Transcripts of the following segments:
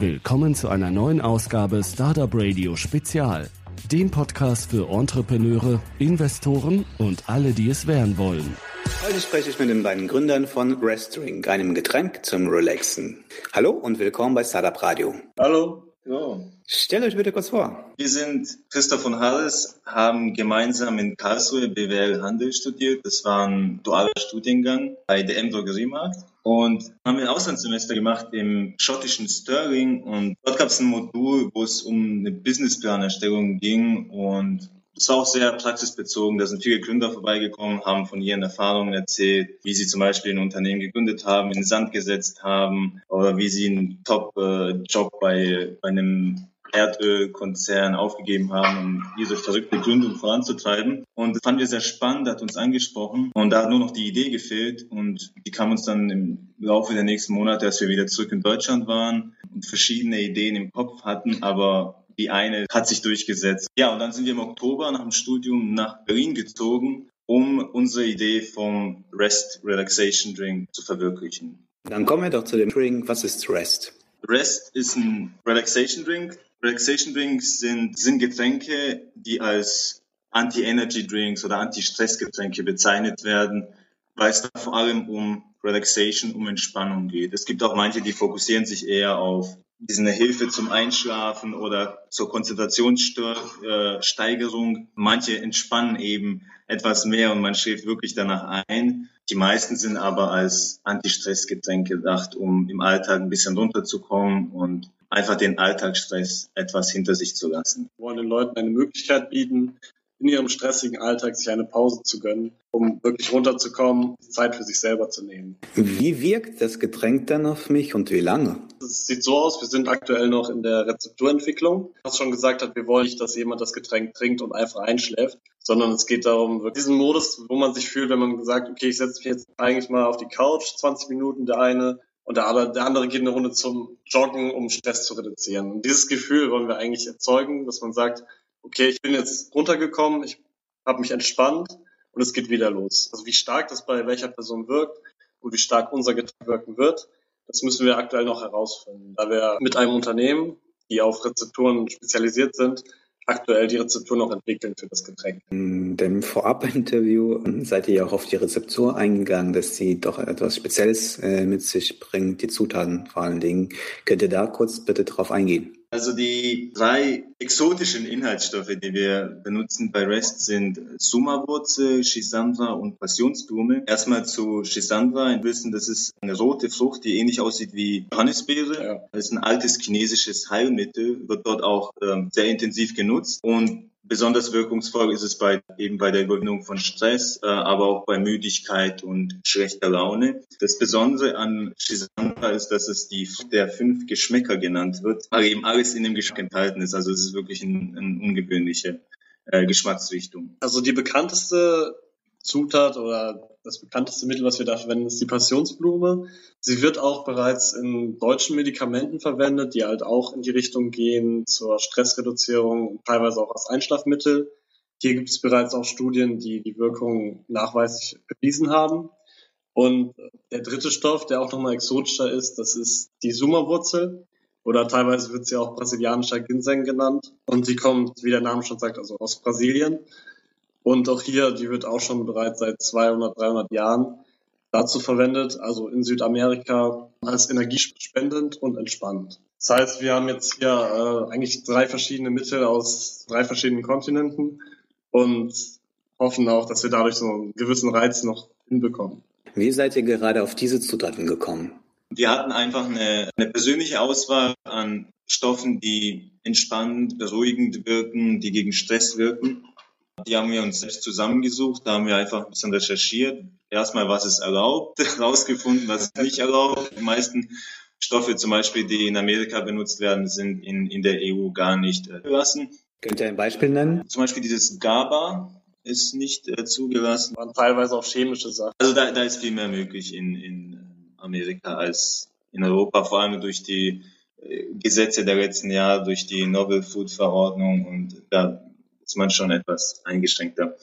Willkommen zu einer neuen Ausgabe Startup Radio Spezial, dem Podcast für Entrepreneure, Investoren und alle, die es werden wollen. Heute spreche ich mit den beiden Gründern von Restring, einem Getränk zum Relaxen. Hallo und willkommen bei Startup Radio. Hallo. Ja. Stellt euch bitte kurz vor. Wir sind Christoph und Harris, haben gemeinsam in Karlsruhe BWL Handel studiert. Das war ein dualer Studiengang bei DM Drogeriemarkt. Und haben ein Auslandssemester gemacht im schottischen Stirling. Und dort gab es ein Modul, wo es um eine Businessplanerstellung ging. Und es war auch sehr praxisbezogen. Da sind viele Gründer vorbeigekommen, haben von ihren Erfahrungen erzählt, wie sie zum Beispiel ein Unternehmen gegründet haben, in den Sand gesetzt haben oder wie sie einen Top-Job bei, bei einem Erdölkonzern aufgegeben haben, um diese verrückte Gründung voranzutreiben. Und das fanden wir sehr spannend, hat uns angesprochen. Und da hat nur noch die Idee gefehlt. Und die kam uns dann im Laufe der nächsten Monate, als wir wieder zurück in Deutschland waren und verschiedene Ideen im Kopf hatten, aber die eine hat sich durchgesetzt. Ja, und dann sind wir im Oktober nach dem Studium nach Berlin gezogen, um unsere Idee vom Rest Relaxation Drink zu verwirklichen. Dann kommen wir doch zu dem Drink. Was ist Rest? Rest ist ein Relaxation Drink. Relaxation Drinks sind, sind Getränke, die als Anti-Energy Drinks oder Anti-Stress-Getränke bezeichnet werden, weil es da vor allem um Relaxation, um Entspannung geht. Es gibt auch manche, die fokussieren sich eher auf diese Hilfe zum Einschlafen oder zur Konzentrationssteigerung. Manche entspannen eben etwas mehr und man schläft wirklich danach ein. Die meisten sind aber als Anti-Stress-Getränk gedacht, um im Alltag ein bisschen runterzukommen und einfach den Alltagsstress etwas hinter sich zu lassen. Wir wollen den Leuten eine Möglichkeit bieten, in ihrem stressigen Alltag sich eine Pause zu gönnen, um wirklich runterzukommen, Zeit für sich selber zu nehmen. Wie wirkt das Getränk dann auf mich und wie lange? Es sieht so aus, wir sind aktuell noch in der Rezepturentwicklung. Was schon gesagt hat, wir wollen nicht, dass jemand das Getränk trinkt und einfach einschläft, sondern es geht darum, diesen Modus, wo man sich fühlt, wenn man sagt, okay, ich setze mich jetzt eigentlich mal auf die Couch, 20 Minuten der eine, und der, der andere geht eine Runde zum Joggen, um Stress zu reduzieren. Und dieses Gefühl wollen wir eigentlich erzeugen, dass man sagt, okay, ich bin jetzt runtergekommen, ich habe mich entspannt und es geht wieder los. Also wie stark das bei welcher Person wirkt und wie stark unser Getränk wirken wird, das müssen wir aktuell noch herausfinden. Da wir mit einem Unternehmen, die auf Rezepturen spezialisiert sind, aktuell die Rezeptur noch entwickeln für das Getränk. In dem Vorab-Interview seid ihr ja auch auf die Rezeptur eingegangen, dass sie doch etwas Spezielles äh, mit sich bringt, die Zutaten vor allen Dingen. Könnt ihr da kurz bitte drauf eingehen? Also die drei exotischen Inhaltsstoffe, die wir benutzen bei REST sind Sumawurzel, Schisandra und Passionsblume. Erstmal zu Schisandra. Wir wissen, das ist eine rote Frucht, die ähnlich aussieht wie Johannisbeere. Ja. Das ist ein altes chinesisches Heilmittel, wird dort auch ähm, sehr intensiv genutzt und Besonders wirkungsvoll ist es bei, eben bei der Überwindung von Stress, äh, aber auch bei Müdigkeit und schlechter Laune. Das Besondere an Shisamba ist, dass es die der fünf Geschmäcker genannt wird, weil eben alles in dem Geschmack enthalten ist. Also es ist wirklich eine ein ungewöhnliche äh, Geschmacksrichtung. Also die bekannteste Zutat oder das bekannteste Mittel, was wir da verwenden, ist die Passionsblume. Sie wird auch bereits in deutschen Medikamenten verwendet, die halt auch in die Richtung gehen zur Stressreduzierung und teilweise auch als Einschlafmittel. Hier gibt es bereits auch Studien, die die Wirkung nachweislich bewiesen haben. Und der dritte Stoff, der auch nochmal exotischer ist, das ist die Sumawurzel. Oder teilweise wird sie auch brasilianischer Ginseng genannt. Und sie kommt, wie der Name schon sagt, also aus Brasilien. Und auch hier, die wird auch schon bereits seit 200, 300 Jahren dazu verwendet, also in Südamerika als energiespendend und entspannend. Das heißt, wir haben jetzt hier äh, eigentlich drei verschiedene Mittel aus drei verschiedenen Kontinenten und hoffen auch, dass wir dadurch so einen gewissen Reiz noch hinbekommen. Wie seid ihr gerade auf diese Zutaten gekommen? Wir hatten einfach eine, eine persönliche Auswahl an Stoffen, die entspannend, beruhigend wirken, die gegen Stress wirken. Die haben wir uns selbst zusammengesucht, da haben wir einfach ein bisschen recherchiert. Erstmal, was ist erlaubt, rausgefunden, was ist nicht erlaubt. Die meisten Stoffe zum Beispiel, die in Amerika benutzt werden, sind in, in der EU gar nicht äh, zugelassen. Könnt ihr ein Beispiel nennen? Zum Beispiel dieses GABA ist nicht äh, zugelassen. Und teilweise auch chemische Sachen. Also da, da ist viel mehr möglich in, in Amerika als in Europa, vor allem durch die äh, Gesetze der letzten Jahre, durch die Novel Food Verordnung und da ist man schon etwas eingeschränkter.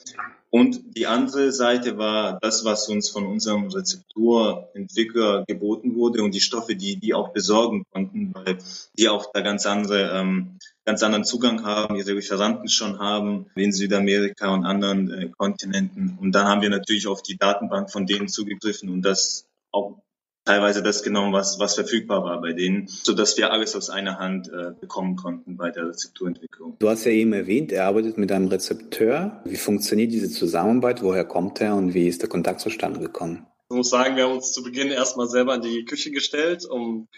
Und die andere Seite war das, was uns von unserem Rezepturentwickler geboten wurde und die Stoffe, die die auch besorgen konnten, weil die auch da ganz andere, ähm, ganz anderen Zugang haben, ihre Lieferanten schon haben in Südamerika und anderen äh, Kontinenten. Und dann haben wir natürlich auf die Datenbank von denen zugegriffen und das auch teilweise das genommen, was, was verfügbar war bei denen, so dass wir alles aus einer Hand äh, bekommen konnten bei der Rezepturentwicklung. Du hast ja eben erwähnt, er arbeitet mit einem Rezepteur. Wie funktioniert diese Zusammenarbeit? Woher kommt er und wie ist der Kontakt zustande gekommen? Ich muss sagen, wir haben uns zu Beginn erstmal selber in die Küche gestellt, um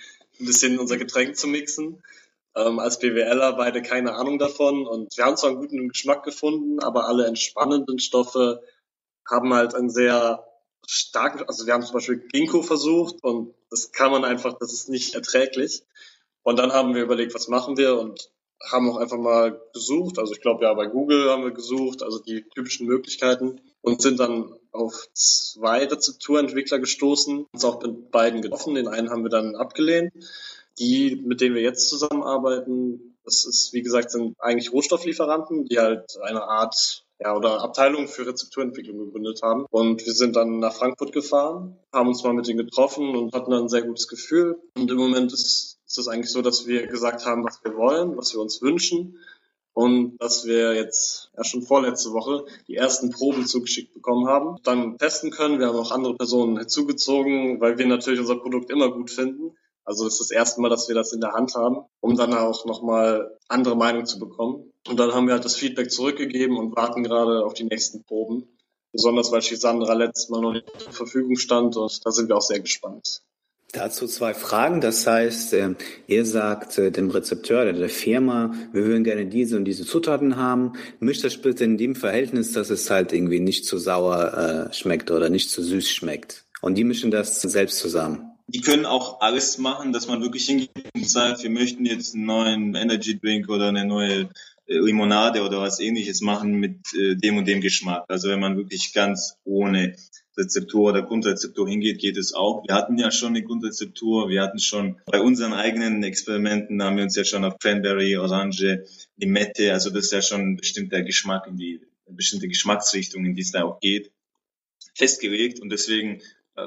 ein bisschen unser Getränk zu mixen. Ähm, als BWLer beide keine Ahnung davon und wir haben zwar einen guten Geschmack gefunden, aber alle entspannenden Stoffe haben halt einen sehr stark, also wir haben zum Beispiel Ginkgo versucht und das kann man einfach, das ist nicht erträglich. Und dann haben wir überlegt, was machen wir und haben auch einfach mal gesucht. Also ich glaube ja, bei Google haben wir gesucht, also die typischen Möglichkeiten und sind dann auf zwei Rezepturentwickler gestoßen, uns auch mit beiden getroffen. Den einen haben wir dann abgelehnt. Die, mit denen wir jetzt zusammenarbeiten, das ist, wie gesagt, sind eigentlich Rohstofflieferanten, die halt eine Art ja, oder Abteilung für Rezepturentwicklung gegründet haben. Und wir sind dann nach Frankfurt gefahren, haben uns mal mit denen getroffen und hatten dann ein sehr gutes Gefühl. Und im Moment ist, ist es eigentlich so, dass wir gesagt haben, was wir wollen, was wir uns wünschen. Und dass wir jetzt ja schon vorletzte Woche die ersten Proben zugeschickt bekommen haben, dann testen können. Wir haben auch andere Personen hinzugezogen, weil wir natürlich unser Produkt immer gut finden. Also das ist das erste Mal, dass wir das in der Hand haben, um dann auch nochmal andere Meinung zu bekommen. Und dann haben wir halt das Feedback zurückgegeben und warten gerade auf die nächsten Proben. Besonders weil Shisandra letztes Mal noch nicht zur Verfügung stand und da sind wir auch sehr gespannt. Dazu zwei Fragen. Das heißt, äh, ihr sagt äh, dem Rezepteur oder der Firma, wir würden gerne diese und diese Zutaten haben. Mischt das bitte in dem Verhältnis, dass es halt irgendwie nicht zu sauer äh, schmeckt oder nicht zu süß schmeckt. Und die mischen das selbst zusammen die können auch alles machen, dass man wirklich hingeht und sagt, wir möchten jetzt einen neuen Energy Drink oder eine neue äh, Limonade oder was ähnliches machen mit äh, dem und dem Geschmack. Also wenn man wirklich ganz ohne Rezeptur oder Grundrezeptur hingeht, geht es auch. Wir hatten ja schon eine Grundrezeptur, wir hatten schon bei unseren eigenen Experimenten, haben wir uns ja schon auf Cranberry, Orange, Limette, also das ist ja schon ein bestimmter Geschmack in die, bestimmte Geschmacksrichtung, in die es da auch geht, festgelegt und deswegen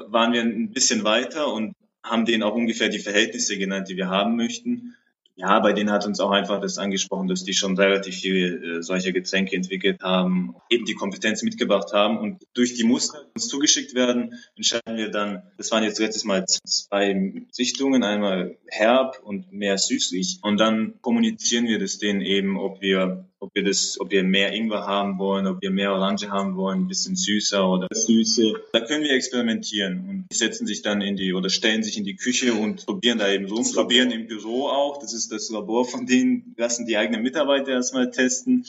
waren wir ein bisschen weiter und haben denen auch ungefähr die Verhältnisse genannt, die wir haben möchten. Ja, bei denen hat uns auch einfach das angesprochen, dass die schon relativ viele äh, solche Getränke entwickelt haben, eben die Kompetenz mitgebracht haben und durch die Muster, die uns zugeschickt werden, entscheiden wir dann, das waren jetzt letztes Mal zwei Sichtungen, einmal herb und mehr süßlich und dann kommunizieren wir das denen eben, ob wir ob wir das, ob wir mehr Ingwer haben wollen, ob wir mehr Orange haben wollen, ein bisschen süßer oder Süße. Da können wir experimentieren und die setzen sich dann in die oder stellen sich in die Küche und probieren da eben so, probieren im Büro auch. Das ist das Labor von denen, lassen die eigenen Mitarbeiter erstmal testen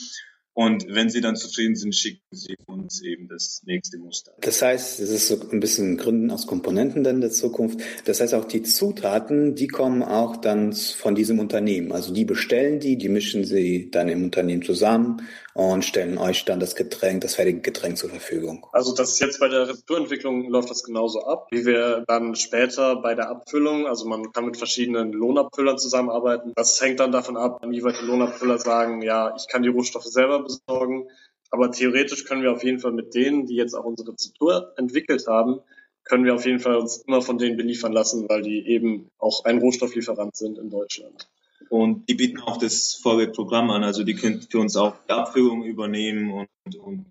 und wenn sie dann zufrieden sind, schicken sie uns eben das nächste Muster. Das heißt, es ist so ein bisschen Gründen aus Komponenten dann der Zukunft. Das heißt, auch die Zutaten, die kommen auch dann von diesem Unternehmen. Also die bestellen die, die mischen sie dann im Unternehmen zusammen und stellen euch dann das Getränk, das fertige Getränk zur Verfügung. Also das ist jetzt bei der Rezepturentwicklung läuft das genauso ab, wie wir dann später bei der Abfüllung, also man kann mit verschiedenen Lohnabfüllern zusammenarbeiten. Das hängt dann davon ab, wie weit die Lohnabfüller sagen, ja, ich kann die Rohstoffe selber besorgen. Aber theoretisch können wir auf jeden Fall mit denen, die jetzt auch unsere Rezeptur entwickelt haben, können wir auf jeden Fall uns immer von denen beliefern lassen, weil die eben auch ein Rohstofflieferant sind in Deutschland. Und die bieten auch das Vorwärtsprogramm an. Also die können für uns auch die Abführung übernehmen und, und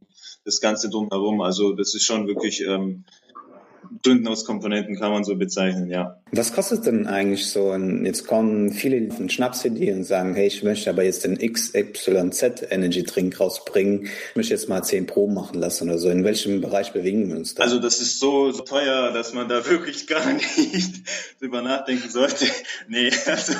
das Ganze drumherum. Also das ist schon wirklich ähm, Gründen aus Komponenten kann man so bezeichnen, ja. Was kostet denn eigentlich so ein, jetzt kommen viele von Schnapsidee und sagen, hey, ich möchte aber jetzt den XYZ Energy Drink rausbringen, ich möchte jetzt mal 10 Pro machen lassen oder so. In welchem Bereich bewegen wir uns da? Also das ist so, so teuer, dass man da wirklich gar nicht drüber nachdenken sollte. Nee, also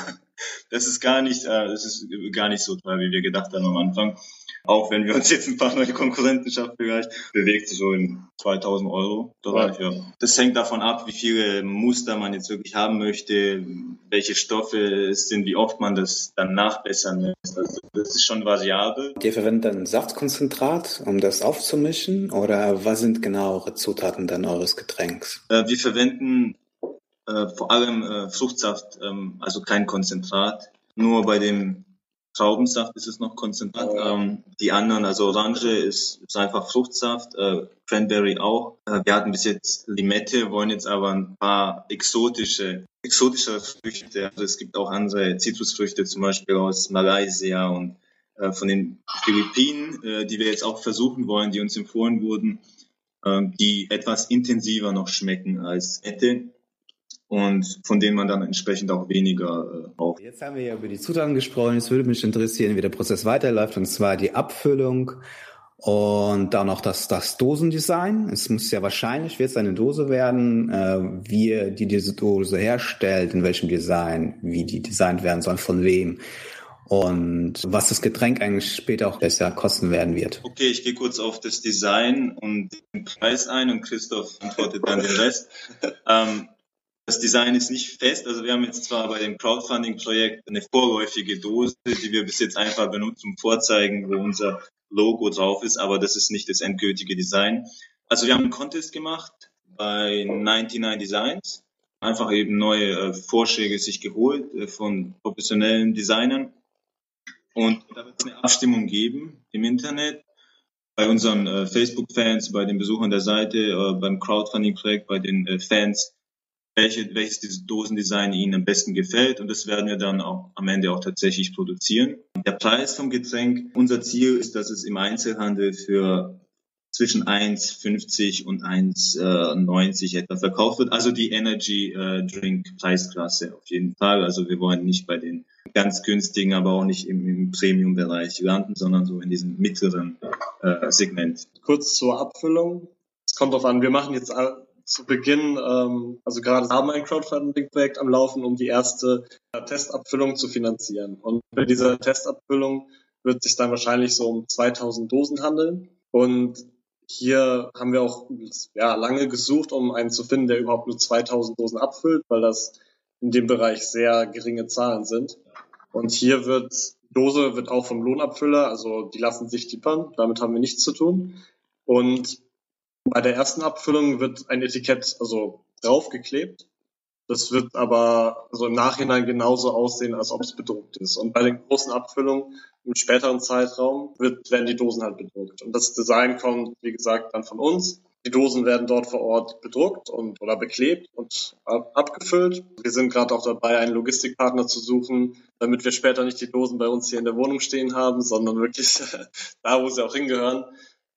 das ist gar nicht, äh, das ist gar nicht so teuer, wie wir gedacht haben am Anfang. Auch wenn wir uns jetzt ein paar neue Konkurrenten schaffen vielleicht, bewegt sich so in 2000 Euro Bereich, ja. Das hängt davon ab, wie viele Muster man jetzt wirklich haben möchte, welche Stoffe es sind, wie oft man das dann nachbessern lässt. Also das ist schon variabel. Ihr verwendet dann Saftkonzentrat, um das aufzumischen oder was sind genau eure Zutaten dann eures Getränks? Äh, wir verwenden äh, vor allem äh, Fruchtsaft, ähm, also kein Konzentrat. Nur bei dem Traubensaft ist es noch Konzentrat. Ähm, die anderen, also Orange ist, ist einfach Fruchtsaft, äh, Cranberry auch. Äh, wir hatten bis jetzt Limette, wollen jetzt aber ein paar exotische, exotische Früchte. Also es gibt auch andere Zitrusfrüchte, zum Beispiel aus Malaysia und äh, von den Philippinen, äh, die wir jetzt auch versuchen wollen, die uns empfohlen wurden, äh, die etwas intensiver noch schmecken als Ette und von denen man dann entsprechend auch weniger äh, braucht. Jetzt haben wir ja über die Zutaten gesprochen. Jetzt würde mich interessieren, wie der Prozess weiterläuft, und zwar die Abfüllung und dann auch das, das Dosendesign. Es muss ja wahrscheinlich wird es eine Dose werden, äh, wie die diese Dose herstellt, in welchem Design, wie die designt werden soll, von wem und was das Getränk eigentlich später auch besser kosten werden wird. Okay, ich gehe kurz auf das Design und den Preis ein und Christoph antwortet dann den Rest. ähm, das Design ist nicht fest. Also wir haben jetzt zwar bei dem Crowdfunding-Projekt eine vorläufige Dose, die wir bis jetzt einfach benutzen, um vorzeigen, wo unser Logo drauf ist, aber das ist nicht das endgültige Design. Also wir haben einen Contest gemacht bei 99 Designs, einfach eben neue äh, Vorschläge sich geholt äh, von professionellen Designern. Und da wird es eine Abstimmung geben im Internet bei unseren äh, Facebook-Fans, bei den Besuchern der Seite, äh, beim Crowdfunding-Projekt, bei den äh, Fans welche, welches Dosendesign Ihnen am besten gefällt. Und das werden wir dann auch am Ende auch tatsächlich produzieren. Der Preis vom Getränk, unser Ziel ist, dass es im Einzelhandel für zwischen 1,50 und 1,90 etwa verkauft wird. Also die Energy äh, Drink Preisklasse auf jeden Fall. Also wir wollen nicht bei den ganz günstigen, aber auch nicht im, im Premium-Bereich landen, sondern so in diesem mittleren äh, Segment. Kurz zur Abfüllung. Es kommt darauf an, wir machen jetzt zu Beginn, ähm, also gerade haben wir ein Crowdfunding-Projekt am Laufen, um die erste äh, Testabfüllung zu finanzieren. Und bei dieser Testabfüllung wird sich dann wahrscheinlich so um 2000 Dosen handeln. Und hier haben wir auch ja, lange gesucht, um einen zu finden, der überhaupt nur 2000 Dosen abfüllt, weil das in dem Bereich sehr geringe Zahlen sind. Und hier wird Dose wird auch vom Lohnabfüller, also die lassen sich tippern, damit haben wir nichts zu tun. Und bei der ersten Abfüllung wird ein Etikett also draufgeklebt. Das wird aber also im Nachhinein genauso aussehen, als ob es bedruckt ist. Und bei den großen Abfüllungen im späteren Zeitraum wird, werden die Dosen halt bedruckt. Und das Design kommt, wie gesagt, dann von uns. Die Dosen werden dort vor Ort bedruckt und oder beklebt und abgefüllt. Wir sind gerade auch dabei, einen Logistikpartner zu suchen, damit wir später nicht die Dosen bei uns hier in der Wohnung stehen haben, sondern wirklich da, wo sie auch hingehören.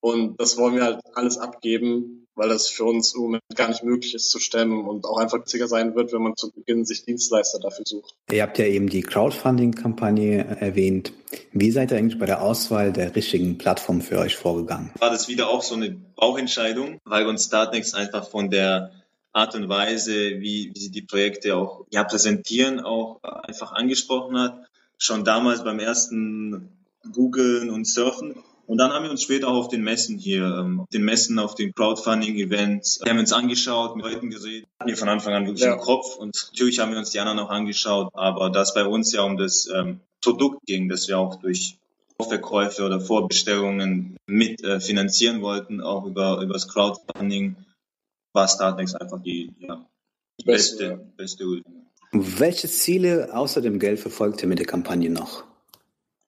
Und das wollen wir halt alles abgeben, weil das für uns im Moment gar nicht möglich ist zu stemmen und auch einfach günstiger sein wird, wenn man zu Beginn sich Dienstleister dafür sucht. Ihr habt ja eben die Crowdfunding-Kampagne erwähnt. Wie seid ihr eigentlich bei der Auswahl der richtigen Plattform für euch vorgegangen? War das wieder auch so eine Bauchentscheidung, weil uns Startnext einfach von der Art und Weise, wie, wie sie die Projekte auch ja, präsentieren, auch einfach angesprochen hat. Schon damals beim ersten Googlen und Surfen und dann haben wir uns später auch auf den Messen hier, ähm, auf den Messen, auf den Crowdfunding-Events, wir haben uns angeschaut, mit Leuten geredet, hatten wir von Anfang an wirklich ja. im Kopf und natürlich haben wir uns die anderen auch angeschaut, aber da es bei uns ja um das ähm, Produkt ging, das wir auch durch Vorverkäufe oder Vorbestellungen mit äh, finanzieren wollten, auch über, über das Crowdfunding, war Startnext einfach die, ja, die beste, beste, beste Lösung. Welche Ziele außer dem Geld verfolgt ihr mit der Kampagne noch?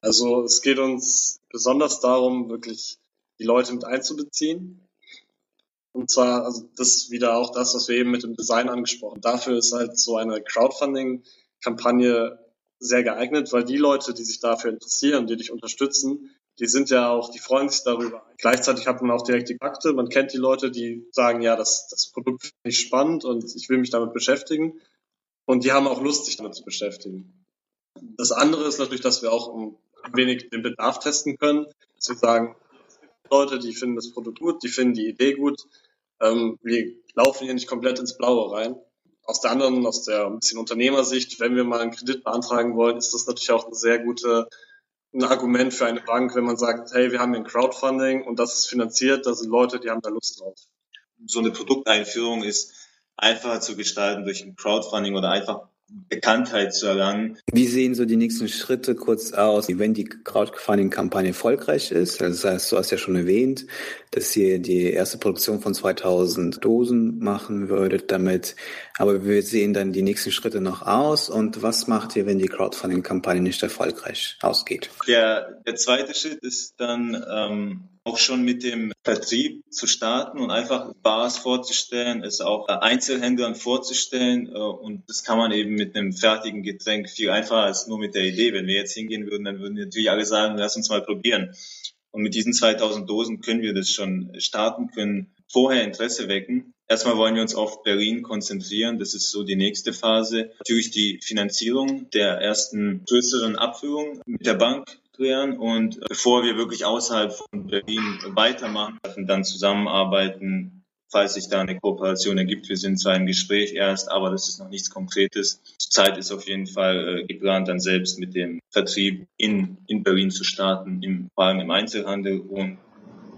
Also es geht uns besonders darum, wirklich die Leute mit einzubeziehen. Und zwar, also das ist wieder auch das, was wir eben mit dem Design angesprochen. Dafür ist halt so eine Crowdfunding-Kampagne sehr geeignet, weil die Leute, die sich dafür interessieren, die dich unterstützen, die sind ja auch, die freuen sich darüber. Gleichzeitig hat man auch direkt die Fakte. Man kennt die Leute, die sagen, ja, das, das Produkt finde ich spannend und ich will mich damit beschäftigen. Und die haben auch Lust, sich damit zu beschäftigen. Das andere ist natürlich, dass wir auch ein wenig den Bedarf testen können, zu sagen, Leute, die finden das Produkt gut, die finden die Idee gut. Ähm, wir laufen hier nicht komplett ins Blaue rein. Aus der anderen, aus der ein bisschen Unternehmersicht, wenn wir mal einen Kredit beantragen wollen, ist das natürlich auch ein sehr gute ein Argument für eine Bank, wenn man sagt, hey, wir haben hier ein Crowdfunding und das ist finanziert, da sind Leute, die haben da Lust drauf. So eine Produkteinführung ist einfacher zu gestalten durch ein Crowdfunding oder einfach Bekanntheit zu erlangen. Wie sehen so die nächsten Schritte kurz aus, wenn die Crowdfunding-Kampagne erfolgreich ist? Also das heißt, du hast ja schon erwähnt, dass ihr die erste Produktion von 2000 Dosen machen würdet damit. Aber wir sehen dann die nächsten Schritte noch aus. Und was macht ihr, wenn die Crowdfunding-Kampagne nicht erfolgreich ausgeht? Der, der zweite Schritt ist dann ähm, auch schon mit dem Vertrieb zu starten und einfach Bars vorzustellen, es auch Einzelhändlern vorzustellen. Äh, und das kann man eben mit einem fertigen Getränk viel einfacher als nur mit der Idee. Wenn wir jetzt hingehen würden, dann würden natürlich alle sagen, lass uns mal probieren. Und mit diesen 2000 Dosen können wir das schon starten, können vorher Interesse wecken. Erstmal wollen wir uns auf Berlin konzentrieren. Das ist so die nächste Phase. Natürlich die Finanzierung der ersten größeren Abführung mit der Bank klären und bevor wir wirklich außerhalb von Berlin weitermachen, dann zusammenarbeiten, falls sich da eine Kooperation ergibt. Wir sind zwar im Gespräch erst, aber das ist noch nichts Konkretes. Zeit ist auf jeden Fall äh, geplant, dann selbst mit dem Vertrieb in, in Berlin zu starten, im, vor allem im Einzelhandel und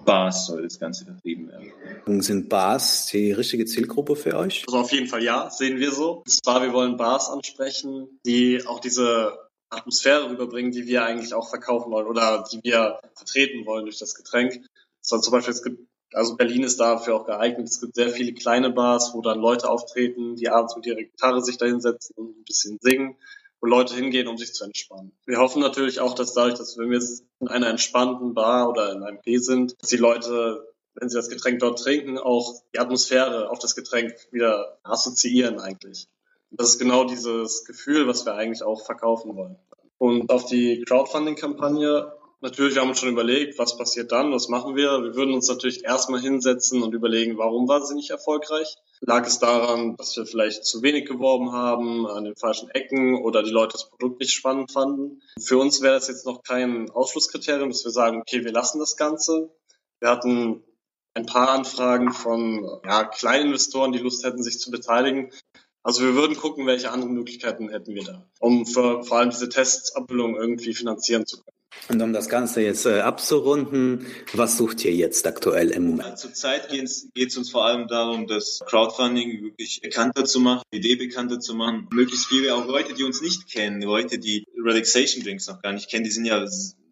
Bars soll das Ganze vertrieben werden. Sind Bars die richtige Zielgruppe für euch? Also auf jeden Fall ja, sehen wir so. Und zwar, wir wollen Bars ansprechen, die auch diese Atmosphäre rüberbringen, die wir eigentlich auch verkaufen wollen oder die wir vertreten wollen durch das Getränk. So, zum Beispiel, es gibt, also Berlin ist dafür auch geeignet. Es gibt sehr viele kleine Bars, wo dann Leute auftreten, die abends mit ihrer Gitarre sich da hinsetzen und ein bisschen singen, wo Leute hingehen, um sich zu entspannen. Wir hoffen natürlich auch, dass dadurch, dass wenn wir in einer entspannten Bar oder in einem P sind, dass die Leute wenn sie das Getränk dort trinken, auch die Atmosphäre auf das Getränk wieder assoziieren eigentlich. Das ist genau dieses Gefühl, was wir eigentlich auch verkaufen wollen. Und auf die Crowdfunding-Kampagne, natürlich haben wir uns schon überlegt, was passiert dann, was machen wir. Wir würden uns natürlich erstmal hinsetzen und überlegen, warum war sie nicht erfolgreich. Lag es daran, dass wir vielleicht zu wenig geworben haben, an den falschen Ecken oder die Leute das Produkt nicht spannend fanden? Für uns wäre das jetzt noch kein Ausschlusskriterium, dass wir sagen, okay, wir lassen das Ganze. Wir hatten ein paar Anfragen von ja, Kleininvestoren, die Lust hätten, sich zu beteiligen. Also wir würden gucken, welche anderen Möglichkeiten hätten wir da, um für, vor allem diese Testabbildung irgendwie finanzieren zu können. Und um das Ganze jetzt äh, abzurunden, was sucht ihr jetzt aktuell im Moment? Zurzeit geht es uns vor allem darum, das Crowdfunding wirklich bekannter zu machen, die Idee bekannter zu machen. Möglichst viele auch Leute, die uns nicht kennen, Leute, die Relaxation Drinks noch gar nicht kennen, die sind ja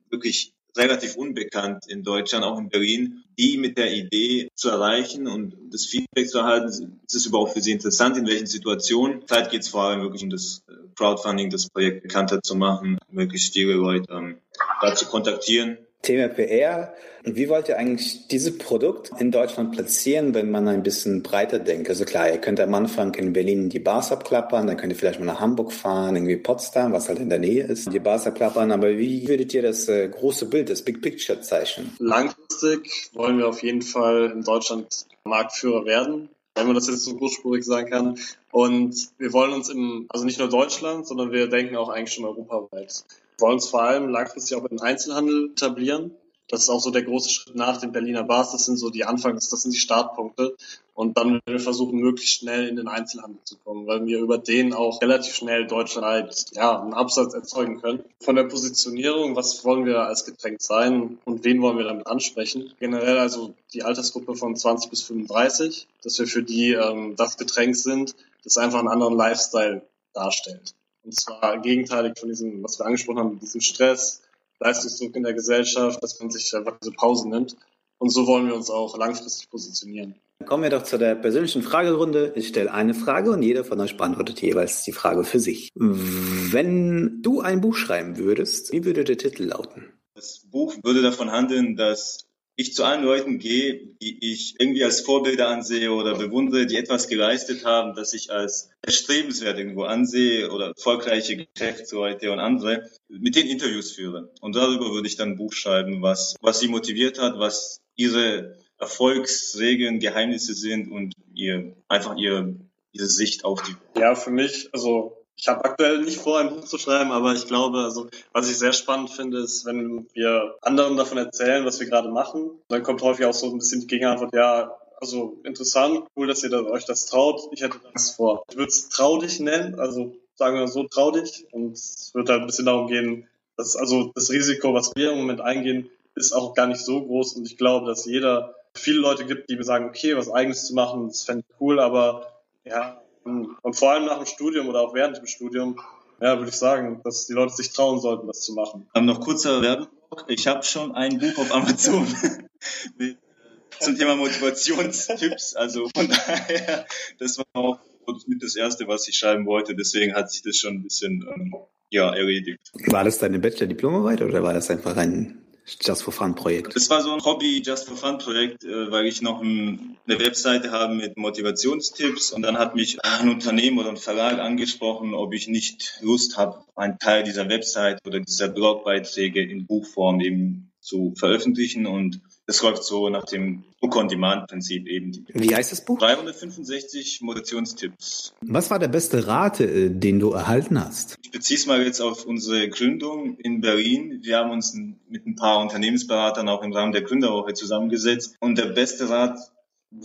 wirklich relativ unbekannt in Deutschland, auch in Berlin, die mit der Idee zu erreichen und das Feedback zu erhalten. Ist es überhaupt für sie interessant? In welchen Situationen? Zeit geht es vor allem wirklich um das äh, Crowdfunding, das Projekt bekannter zu machen, möglichst viele Leute ähm, da zu kontaktieren Thema PR. Wie wollt ihr eigentlich dieses Produkt in Deutschland platzieren, wenn man ein bisschen breiter denkt? Also klar, ihr könnt am Anfang in Berlin die Bars abklappern, dann könnt ihr vielleicht mal nach Hamburg fahren, irgendwie Potsdam, was halt in der Nähe ist, die Bars abklappern. Aber wie würdet ihr das äh, große Bild, das Big Picture zeichnen? Langfristig wollen wir auf jeden Fall in Deutschland Marktführer werden wenn man das jetzt so großspurig sagen kann. Und wir wollen uns im, also nicht nur Deutschland, sondern wir denken auch eigentlich schon europaweit wollen uns vor allem langfristig auch im Einzelhandel etablieren. Das ist auch so der große Schritt nach den Berliner Bars. Das sind so die Anfangs, das sind die Startpunkte. Und dann werden wir versuchen, möglichst schnell in den Einzelhandel zu kommen, weil wir über den auch relativ schnell deutschlandweit ja, einen Absatz erzeugen können. Von der Positionierung, was wollen wir als Getränk sein und wen wollen wir damit ansprechen? Generell also die Altersgruppe von 20 bis 35, dass wir für die ähm, das Getränk sind, das einfach einen anderen Lifestyle darstellt. Und zwar gegenteilig von diesem, was wir angesprochen haben, diesem Stress, Leistungsdruck in der Gesellschaft, dass man sich einfach diese Pause nimmt. Und so wollen wir uns auch langfristig positionieren. Kommen wir doch zu der persönlichen Fragerunde. Ich stelle eine Frage und jeder von euch beantwortet jeweils die Frage für sich. Wenn du ein Buch schreiben würdest, wie würde der Titel lauten? Das Buch würde davon handeln, dass ich zu allen Leuten gehe, die ich irgendwie als Vorbilder ansehe oder bewundere, die etwas geleistet haben, das ich als erstrebenswert irgendwo ansehe oder erfolgreiche Geschäftsleute und andere, mit denen Interviews führe. Und darüber würde ich dann ein Buch schreiben, was, was sie motiviert hat, was ihre Erfolgsregeln, Geheimnisse sind und ihr, einfach ihr, ihre Sicht auf die. Ja, für mich, also ich habe aktuell nicht vor, ein Buch zu schreiben, aber ich glaube, also was ich sehr spannend finde, ist, wenn wir anderen davon erzählen, was wir gerade machen, dann kommt häufig auch so ein bisschen die Gegenantwort, ja, also interessant, cool, dass ihr euch das traut. Ich hätte das vor. Ich würde es trau dich nennen, also sagen wir so, trau dich. Und es wird halt ein bisschen darum gehen, dass also das Risiko, was wir im Moment eingehen, ist auch gar nicht so groß. Und ich glaube, dass jeder viele Leute gibt, die mir sagen, okay, was eigenes zu machen, das fände ich cool, aber ja, und vor allem nach dem Studium oder auch während dem Studium, ja, würde ich sagen, dass die Leute sich trauen sollten, das zu machen. Ähm, noch kurzer Werbeblock. Ich habe schon ein Buch auf Amazon zum Thema Motivationstipps. Also von daher, das war auch mit das erste, was ich schreiben wollte. Deswegen hat sich das schon ein bisschen ähm, ja, erledigt. War das deine Bachelor-Diplomarbeit oder war das einfach ein Just for Fun Projekt? Das war so ein Hobby Just for Fun Projekt, äh, weil ich noch ein, eine Webseite habe mit Motivationstipps und dann hat mich ein Unternehmen oder ein Verlag angesprochen, ob ich nicht Lust habe, einen Teil dieser Website oder dieser Blogbeiträge in Buchform eben zu veröffentlichen und es läuft so nach dem Book-on-Demand-Prinzip eben. Wie heißt das Buch? 365 Motivationstipps. Was war der beste Rat, äh, den du erhalten hast? Ich beziehe es mal jetzt auf unsere Gründung in Berlin. Wir haben uns mit ein paar Unternehmensberatern auch im Rahmen der Gründerwoche zusammengesetzt. Und der beste Rat,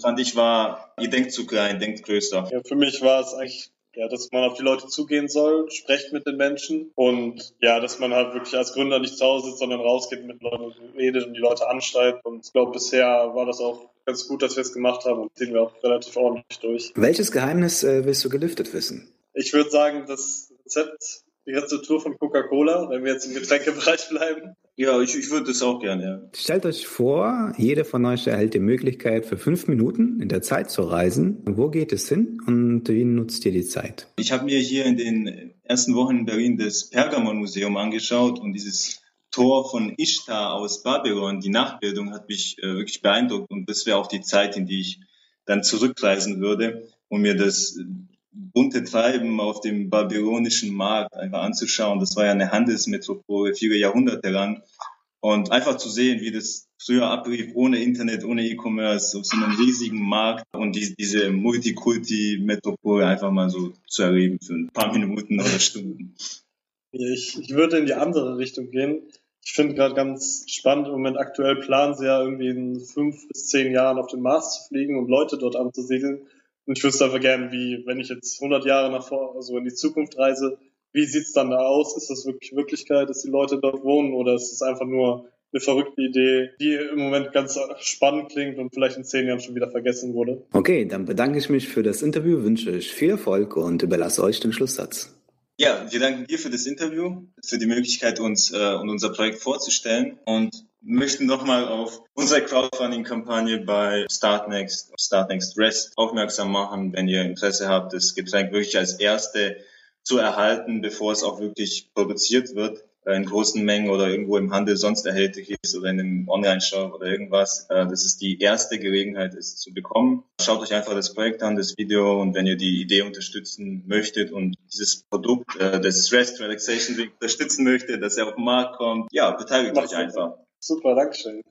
fand ich, war, ihr denkt zu klein, denkt größer. Ja, für mich war es eigentlich ja, dass man auf die Leute zugehen soll, sprecht mit den Menschen und ja, dass man halt wirklich als Gründer nicht zu Hause sitzt, sondern rausgeht mit Leuten redet und die Leute anschreibt. Und ich glaube, bisher war das auch ganz gut, dass wir es gemacht haben und ziehen wir auch relativ ordentlich durch. Welches Geheimnis äh, willst du gelüftet wissen? Ich würde sagen, das Rezept die Rezeptur von Coca-Cola, wenn wir jetzt im Getränkebereich bleiben. Ja, ich, ich würde das auch gerne, ja. Stellt euch vor, jeder von euch erhält die Möglichkeit, für fünf Minuten in der Zeit zu reisen. Wo geht es hin und wie nutzt ihr die Zeit? Ich habe mir hier in den ersten Wochen in Berlin das Pergamon-Museum angeschaut und dieses Tor von Ishtar aus Babylon, die Nachbildung hat mich äh, wirklich beeindruckt und das wäre auch die Zeit, in die ich dann zurückreisen würde, um mir das bunte Treiben auf dem babylonischen Markt einfach anzuschauen. Das war ja eine Handelsmetropole viele Jahrhunderte lang. Und einfach zu sehen, wie das früher ablief, ohne Internet, ohne E-Commerce, auf so einem riesigen Markt und die, diese Multikulti-Metropole einfach mal so zu erleben für ein paar Minuten oder Stunden. Ich, ich würde in die andere Richtung gehen. Ich finde gerade ganz spannend, im Moment aktuell planen sie ja irgendwie in fünf bis zehn Jahren auf den Mars zu fliegen und Leute dort anzusiedeln. Und ich wüsste einfach gerne, wie, wenn ich jetzt 100 Jahre nach vor, also in die Zukunft reise, wie sieht's dann da aus? Ist das wirklich Wirklichkeit, dass die Leute dort wohnen oder ist es einfach nur eine verrückte Idee, die im Moment ganz spannend klingt und vielleicht in zehn Jahren schon wieder vergessen wurde? Okay, dann bedanke ich mich für das Interview, wünsche euch viel Erfolg und überlasse euch den Schlusssatz. Ja, wir danken dir für das Interview, für die Möglichkeit, uns äh, und unser Projekt vorzustellen und möchten nochmal auf unsere Crowdfunding-Kampagne bei Startnext, Startnext Rest aufmerksam machen, wenn ihr Interesse habt, das Getränk wirklich als erste zu erhalten, bevor es auch wirklich produziert wird in großen Mengen oder irgendwo im Handel sonst erhältlich ist oder in einem Online-Shop oder irgendwas. Äh, das ist die erste Gelegenheit, es zu bekommen. Schaut euch einfach das Projekt an, das Video und wenn ihr die Idee unterstützen möchtet und dieses Produkt, äh, das Rest Relaxation unterstützen möchtet, dass er auf den Markt kommt, ja, beteiligt euch einfach. Super, Dankeschön.